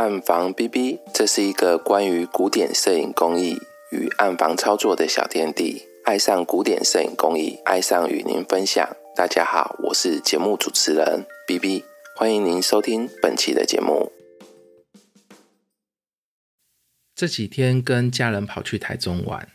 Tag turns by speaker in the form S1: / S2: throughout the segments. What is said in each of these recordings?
S1: 暗房 B B，这是一个关于古典摄影工艺与暗房操作的小天地。爱上古典摄影工艺，爱上与您分享。大家好，我是节目主持人 B B，欢迎您收听本期的节目。
S2: 这几天跟家人跑去台中玩，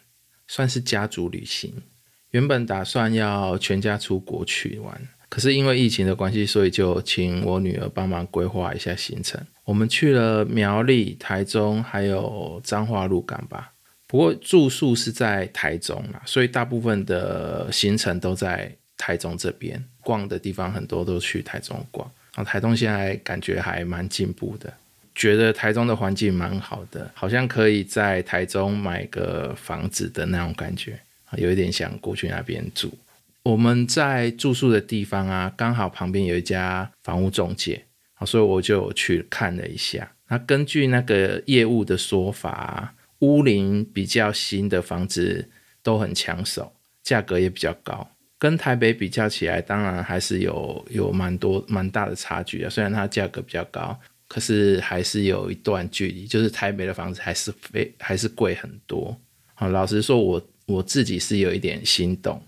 S2: 算是家族旅行。原本打算要全家出国去玩。可是因为疫情的关系，所以就请我女儿帮忙规划一下行程。我们去了苗栗、台中，还有彰化鹿港吧。不过住宿是在台中啦，所以大部分的行程都在台中这边。逛的地方很多都去台中逛。然后台中现在感觉还蛮进步的，觉得台中的环境蛮好的，好像可以在台中买个房子的那种感觉，有一点想过去那边住。我们在住宿的地方啊，刚好旁边有一家房屋中介，所以我就去看了一下。那根据那个业务的说法，屋龄比较新的房子都很抢手，价格也比较高。跟台北比较起来，当然还是有有蛮多蛮大的差距啊。虽然它价格比较高，可是还是有一段距离。就是台北的房子还是非还是贵很多。好，老实说，我我自己是有一点心动。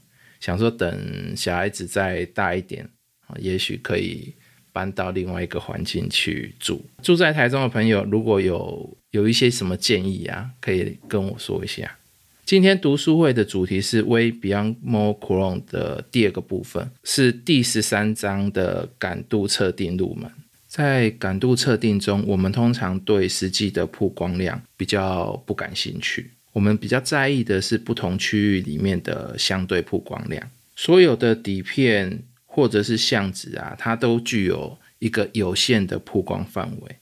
S2: 想说等小孩子再大一点，也许可以搬到另外一个环境去住。住在台中的朋友，如果有有一些什么建议啊，可以跟我说一下。今天读书会的主题是《Way Beyond More Chrome》的第二个部分，是第十三章的感度测定入门。在感度测定中，我们通常对实际的曝光量比较不感兴趣。我们比较在意的是不同区域里面的相对曝光量。所有的底片或者是相纸啊，它都具有一个有限的曝光范围。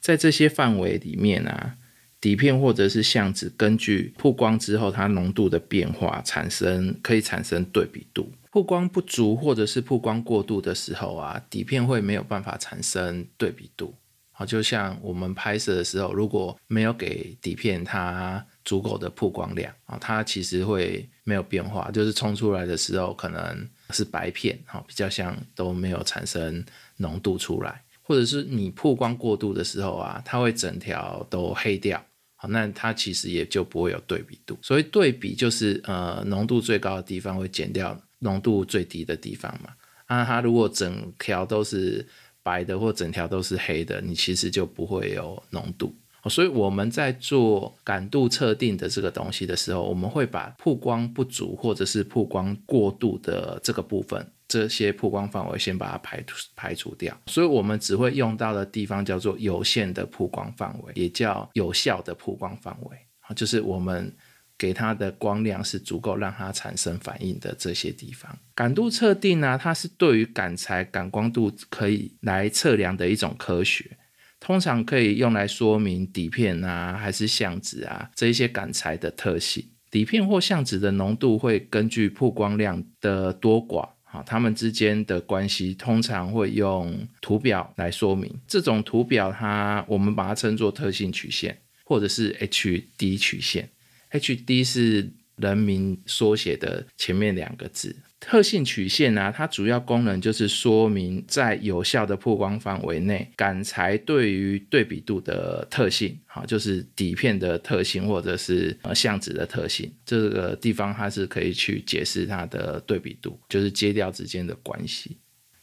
S2: 在这些范围里面啊，底片或者是相纸根据曝光之后它浓度的变化，产生可以产生对比度。曝光不足或者是曝光过度的时候啊，底片会没有办法产生对比度。好，就像我们拍摄的时候，如果没有给底片它。足够的曝光量啊，它其实会没有变化，就是冲出来的时候可能是白片，哈，比较像都没有产生浓度出来，或者是你曝光过度的时候啊，它会整条都黑掉，好，那它其实也就不会有对比度。所以对比就是呃浓度最高的地方会减掉浓度最低的地方嘛，啊，它如果整条都是白的或整条都是黑的，你其实就不会有浓度。所以我们在做感度测定的这个东西的时候，我们会把曝光不足或者是曝光过度的这个部分，这些曝光范围先把它排除排除掉。所以我们只会用到的地方叫做有限的曝光范围，也叫有效的曝光范围。就是我们给它的光量是足够让它产生反应的这些地方。感度测定呢，它是对于感材感光度可以来测量的一种科学。通常可以用来说明底片啊，还是相纸啊这一些感材的特性。底片或相纸的浓度会根据曝光量的多寡，啊，它们之间的关系通常会用图表来说明。这种图表它我们把它称作特性曲线，或者是 HD 曲线。HD 是人名缩写的前面两个字。特性曲线啊，它主要功能就是说明在有效的曝光范围内，感材对于对比度的特性，好，就是底片的特性或者是呃相纸的特性，这个地方它是可以去解释它的对比度，就是阶调之间的关系。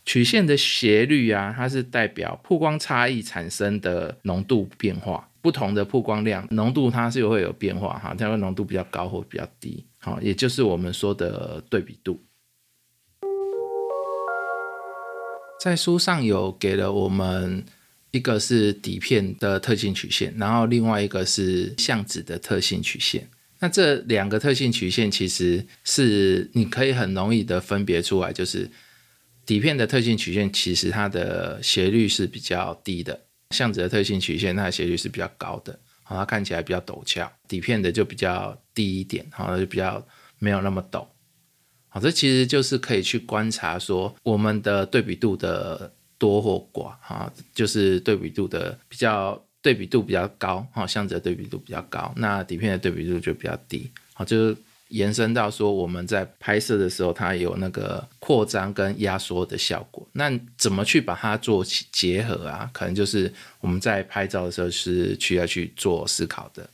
S2: 曲线的斜率啊，它是代表曝光差异产生的浓度变化，不同的曝光量浓度它是会有变化哈，它会浓度比较高或比较低，好，也就是我们说的对比度。在书上有给了我们一个是底片的特性曲线，然后另外一个是相纸的特性曲线。那这两个特性曲线其实是你可以很容易的分别出来，就是底片的特性曲线其实它的斜率是比较低的，相纸的特性曲线它的斜率是比较高的，好，它看起来比较陡峭，底片的就比较低一点，好，就比较没有那么陡。好，这其实就是可以去观察说我们的对比度的多或寡，哈，就是对比度的比较对比度比较高，哈，相纸的对比度比较高，那底片的对比度就比较低，好，就是延伸到说我们在拍摄的时候，它有那个扩张跟压缩的效果。那怎么去把它做结合啊？可能就是我们在拍照的时候是需要去做思考的。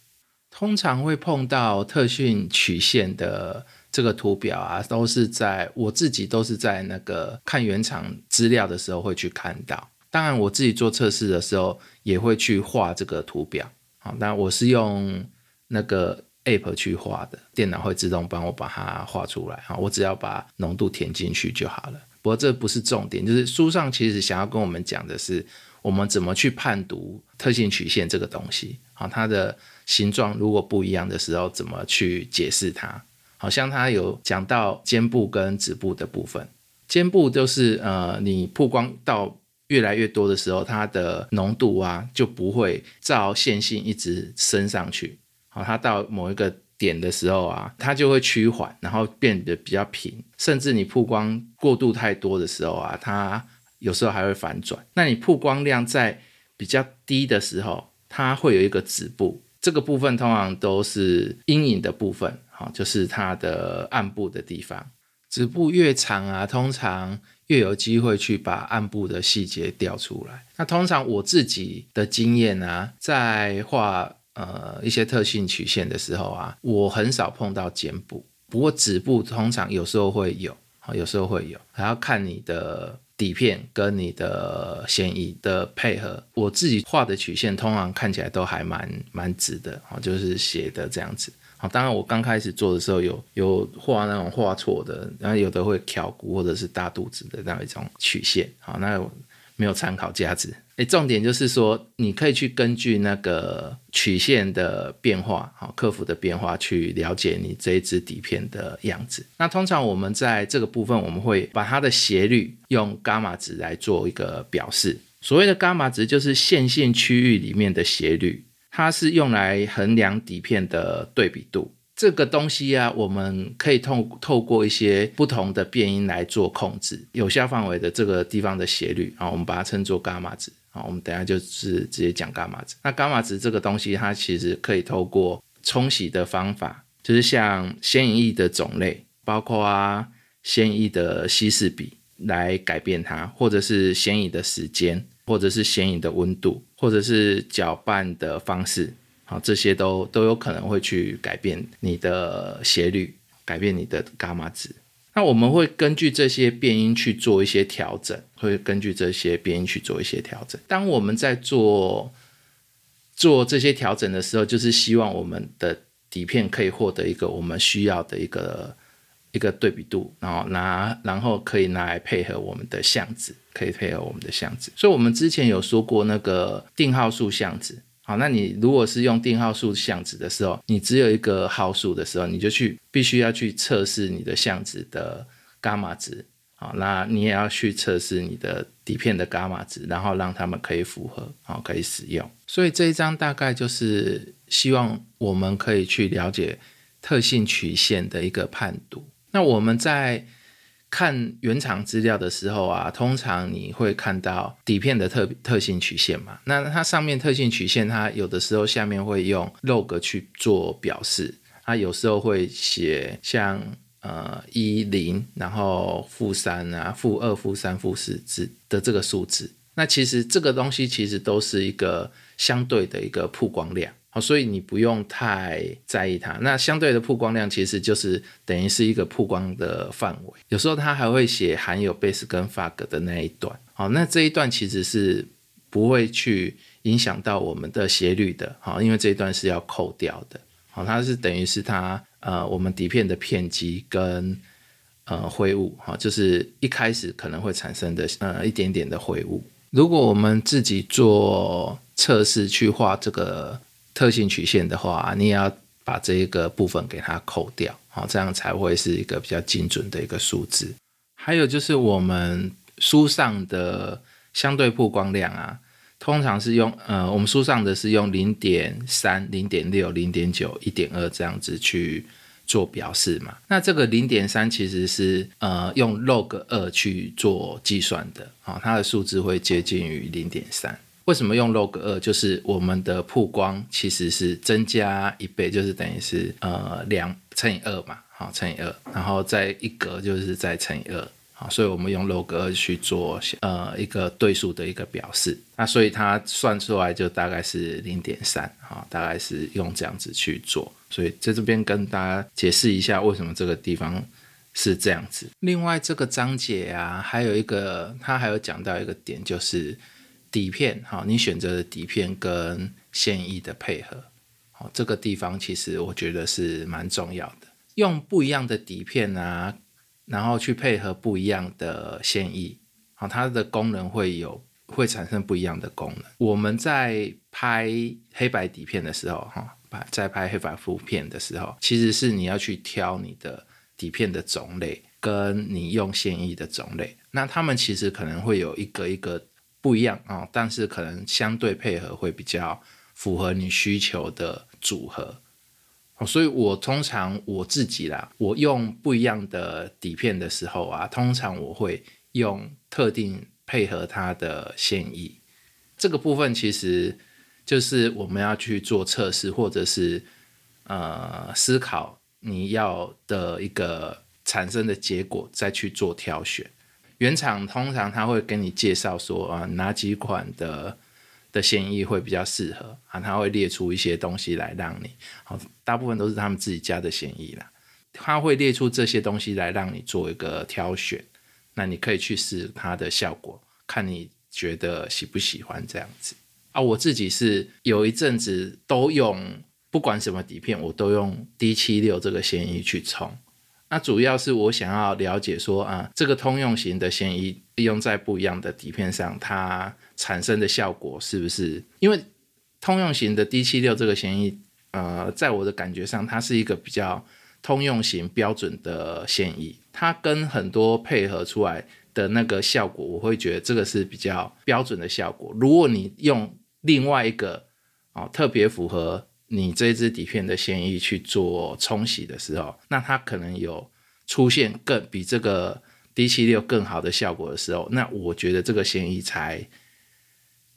S2: 通常会碰到特性曲线的这个图表啊，都是在我自己都是在那个看原厂资料的时候会去看到。当然，我自己做测试的时候也会去画这个图表。好，那我是用那个 App 去画的，电脑会自动帮我把它画出来。哈，我只要把浓度填进去就好了。不过这不是重点，就是书上其实想要跟我们讲的是，我们怎么去判读特性曲线这个东西。啊，它的形状如果不一样的时候，怎么去解释它？好像它有讲到肩部跟指部的部分，肩部就是呃，你曝光到。越来越多的时候，它的浓度啊就不会照线性一直升上去。好，它到某一个点的时候啊，它就会趋缓，然后变得比较平。甚至你曝光过度太多的时候啊，它有时候还会反转。那你曝光量在比较低的时候，它会有一个止步，这个部分通常都是阴影的部分，好，就是它的暗部的地方。止步越长啊，通常。越有机会去把暗部的细节调出来。那通常我自己的经验啊，在画呃一些特性曲线的时候啊，我很少碰到肩部。不过指部通常有时候会有，有时候会有，还要看你的底片跟你的显影的配合。我自己画的曲线通常看起来都还蛮蛮直的，哦，就是斜的这样子。好，当然我刚开始做的时候有有画那种画错的，然后有的会挑骨或者是大肚子的那一种曲线，好，那没有参考价值。哎，重点就是说，你可以去根据那个曲线的变化，好，克服的变化去了解你这一支底片的样子。那通常我们在这个部分，我们会把它的斜率用伽马值来做一个表示。所谓的伽马值就是线性区域里面的斜率。它是用来衡量底片的对比度，这个东西啊，我们可以透透过一些不同的变音来做控制，有效范围的这个地方的斜率啊，我们把它称作伽马值啊，我们等下就是直接讲伽马值。那伽马值这个东西，它其实可以透过冲洗的方法，就是像显影液的种类，包括啊显影液的稀释比来改变它，或者是显影的时间。或者是显影的温度，或者是搅拌的方式，好，这些都都有可能会去改变你的斜率，改变你的伽马值。那我们会根据这些变音去做一些调整，会根据这些变音去做一些调整。当我们在做做这些调整的时候，就是希望我们的底片可以获得一个我们需要的一个。一个对比度，然后拿，然后可以拿来配合我们的相纸，可以配合我们的相纸。所以，我们之前有说过那个定号数相纸。好，那你如果是用定号数相纸的时候，你只有一个号数的时候，你就去必须要去测试你的相纸的伽马值。好，那你也要去测试你的底片的伽马值，然后让他们可以符合，好，可以使用。所以这一张大概就是希望我们可以去了解特性曲线的一个判读。那我们在看原厂资料的时候啊，通常你会看到底片的特特性曲线嘛？那它上面特性曲线，它有的时候下面会用 log 去做表示，它有时候会写像呃一零，然后负三啊，负二、负三、负四字的这个数字。那其实这个东西其实都是一个相对的一个曝光量。好，所以你不用太在意它。那相对的曝光量其实就是等于是一个曝光的范围。有时候它还会写含有贝斯跟 fog 的那一段。好，那这一段其实是不会去影响到我们的斜率的。好，因为这一段是要扣掉的。好，它是等于是它呃我们底片的片基跟呃灰雾。好，就是一开始可能会产生的呃一点点的灰雾。如果我们自己做测试去画这个。特性曲线的话，你也要把这一个部分给它扣掉，好，这样才会是一个比较精准的一个数字。还有就是我们书上的相对曝光量啊，通常是用呃，我们书上的是用零点三、零点六、零点九、一点二这样子去做表示嘛。那这个零点三其实是呃用 log 二去做计算的，好，它的数字会接近于零点三。为什么用 log 二？就是我们的曝光其实是增加一倍，就是等于是呃两乘以二嘛，好乘以二，然后再一格就是再乘以二，好，所以我们用 log 二去做呃一个对数的一个表示，那所以它算出来就大概是零点三，好，大概是用这样子去做，所以在这边跟大家解释一下为什么这个地方是这样子。另外这个章节啊，还有一个它还有讲到一个点，就是底片，好，你选择的底片跟线意的配合，好，这个地方其实我觉得是蛮重要的。用不一样的底片啊，然后去配合不一样的线意，好，它的功能会有会产生不一样的功能。我们在拍黑白底片的时候，哈，在拍黑白负片的时候，其实是你要去挑你的底片的种类，跟你用线意的种类，那他们其实可能会有一个一个不一样啊，但是可能相对配合会比较符合你需求的组合。哦，所以我通常我自己啦，我用不一样的底片的时候啊，通常我会用特定配合它的线意。这个部分其实就是我们要去做测试，或者是呃思考你要的一个产生的结果，再去做挑选。原厂通常他会跟你介绍说啊，哪几款的。的线衣会比较适合啊，他会列出一些东西来让你，好，大部分都是他们自己家的线衣啦，他会列出这些东西来让你做一个挑选，那你可以去试它的效果，看你觉得喜不喜欢这样子啊。我自己是有一阵子都用，不管什么底片，我都用 D 七六这个线意去冲。那主要是我想要了解说啊，这个通用型的嫌疑利用在不一样的底片上，它产生的效果是不是？因为通用型的 D 七六这个嫌疑，呃，在我的感觉上，它是一个比较通用型标准的嫌疑，它跟很多配合出来的那个效果，我会觉得这个是比较标准的效果。如果你用另外一个哦，特别符合。你这支底片的线意去做冲洗的时候，那它可能有出现更比这个 D 七六更好的效果的时候，那我觉得这个线意才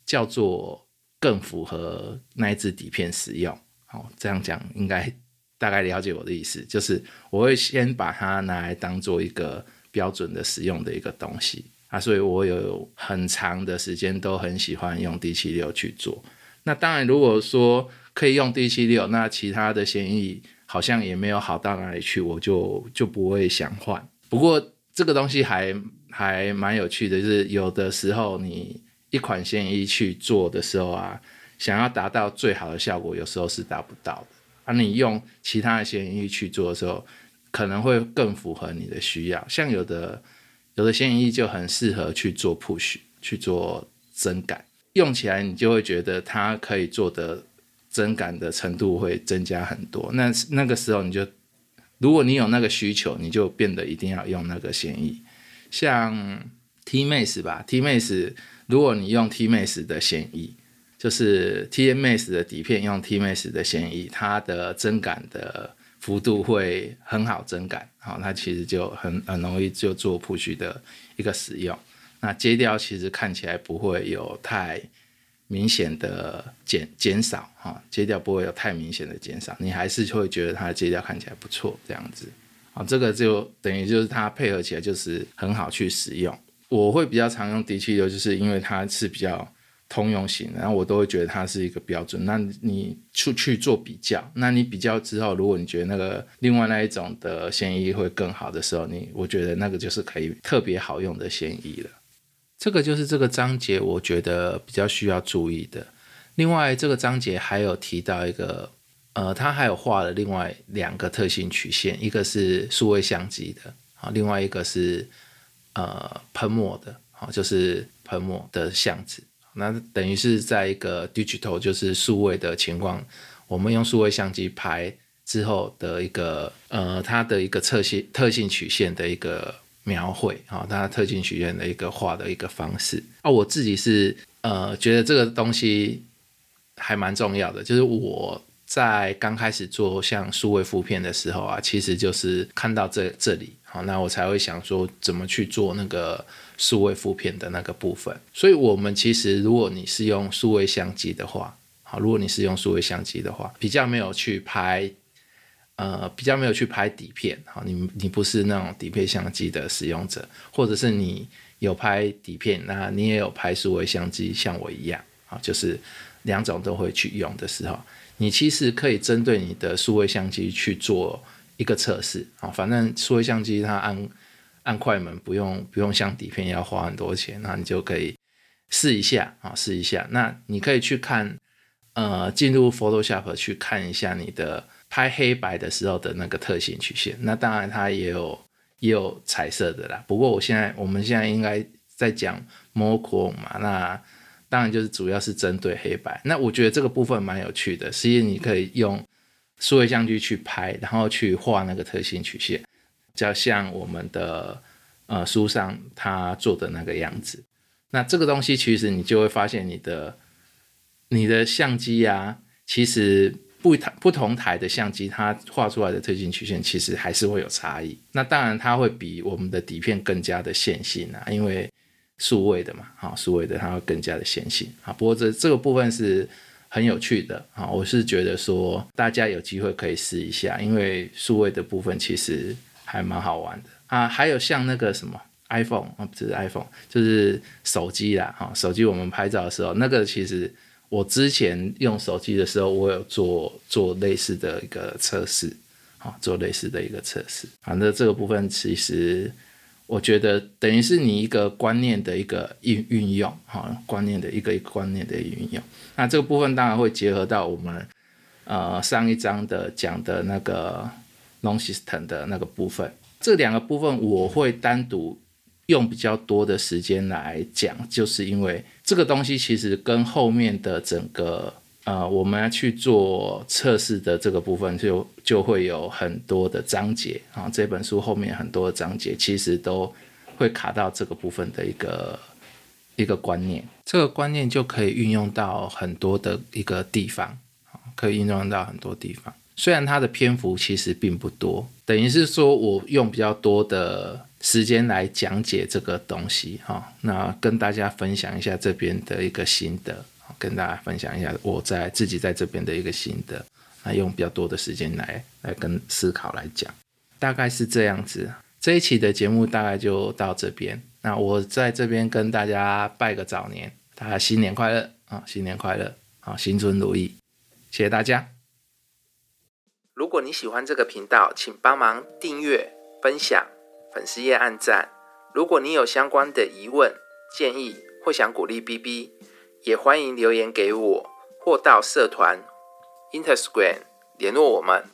S2: 叫做更符合那一支底片使用。好，这样讲应该大概了解我的意思，就是我会先把它拿来当做一个标准的使用的一个东西啊，所以我有很长的时间都很喜欢用 D 七六去做。那当然，如果说可以用 D 七六，那其他的协议好像也没有好到哪里去，我就就不会想换。不过这个东西还还蛮有趣的，就是有的时候你一款线衣去做的时候啊，想要达到最好的效果，有时候是达不到的。而你用其他的线衣去做的时候，可能会更符合你的需要。像有的有的线衣就很适合去做 push，去做增感，用起来你就会觉得它可以做的。增感的程度会增加很多，那那个时候你就，如果你有那个需求，你就变得一定要用那个显意，像 T Max 吧，T Max，如果你用 T Max 的显意，就是 T M Max 的底片用 T Max 的显意，它的增感的幅度会很好增感，好，它其实就很很容易就做铺叙的一个使用，那接调其实看起来不会有太。明显的减减少哈，接调不会有太明显的减少，你还是会觉得它的接调看起来不错这样子，啊，这个就等于就是它配合起来就是很好去使用。我会比较常用 D 七六，就是因为它是比较通用型，然后我都会觉得它是一个标准。那你出去做比较，那你比较之后，如果你觉得那个另外那一种的线衣会更好的时候，你我觉得那个就是可以特别好用的线衣了。这个就是这个章节，我觉得比较需要注意的。另外，这个章节还有提到一个，呃，它还有画了另外两个特性曲线，一个是数位相机的啊，另外一个是呃喷墨的啊，就是喷墨的相纸。那等于是在一个 digital 就是数位的情况，我们用数位相机拍之后的一个呃，它的一个特性特性曲线的一个。描绘啊，大家特性曲线的一个画的一个方式啊，我自己是呃觉得这个东西还蛮重要的。就是我在刚开始做像数位复片的时候啊，其实就是看到这这里好，那我才会想说怎么去做那个数位复片的那个部分。所以，我们其实如果你是用数位相机的话，好，如果你是用数位相机的话，比较没有去拍呃比较没有去拍底片，好，你你不是那种底片相机的使用者，或者是你有拍底片，那你也有拍数位相机，像我一样，啊，就是两种都会去用的时候，你其实可以针对你的数位相机去做一个测试，啊，反正数位相机它按按快门不用不用像底片要花很多钱，那你就可以试一下，啊，试一下，那你可以去看。呃，进入 Photoshop 去看一下你的拍黑白的时候的那个特性曲线。那当然它也有也有彩色的啦。不过我现在我们现在应该在讲 m o c r o 嘛，那当然就是主要是针对黑白。那我觉得这个部分蛮有趣的，实际你可以用数位相机去拍，然后去画那个特性曲线，就像我们的呃书上他做的那个样子。那这个东西其实你就会发现你的。你的相机呀，其实不台不同台的相机，它画出来的特性曲线其实还是会有差异。那当然，它会比我们的底片更加的线性啊，因为数位的嘛，啊，数位的它会更加的线性啊。不过这这个部分是很有趣的啊，我是觉得说大家有机会可以试一下，因为数位的部分其实还蛮好玩的啊。还有像那个什么 iPhone 啊，不是 iPhone，就是手机啦，哈，手机我们拍照的时候，那个其实。我之前用手机的时候，我有做做类似的一个测试，啊，做类似的一个测试。反正这个部分其实，我觉得等于是你一个观念的一个运运用，哈，观念的一个一个观念的运用。那这个部分当然会结合到我们呃上一章的讲的那个 long system 的那个部分。这两个部分我会单独。用比较多的时间来讲，就是因为这个东西其实跟后面的整个呃，我们要去做测试的这个部分，就就会有很多的章节啊。这本书后面很多的章节，其实都会卡到这个部分的一个一个观念。这个观念就可以运用到很多的一个地方可以运用到很多地方。虽然它的篇幅其实并不多，等于是说我用比较多的。时间来讲解这个东西哈，那跟大家分享一下这边的一个心得，跟大家分享一下我在自己在这边的一个心得，那用比较多的时间来来跟思考来讲，大概是这样子。这一期的节目大概就到这边，那我在这边跟大家拜个早年，大家新年快乐啊，新年快乐啊，新春如意，谢谢大家。
S1: 如果你喜欢这个频道，请帮忙订阅、分享。粉丝页按赞，如果你有相关的疑问、建议或想鼓励 B B，也欢迎留言给我，或到社团 Instagram 联络我们。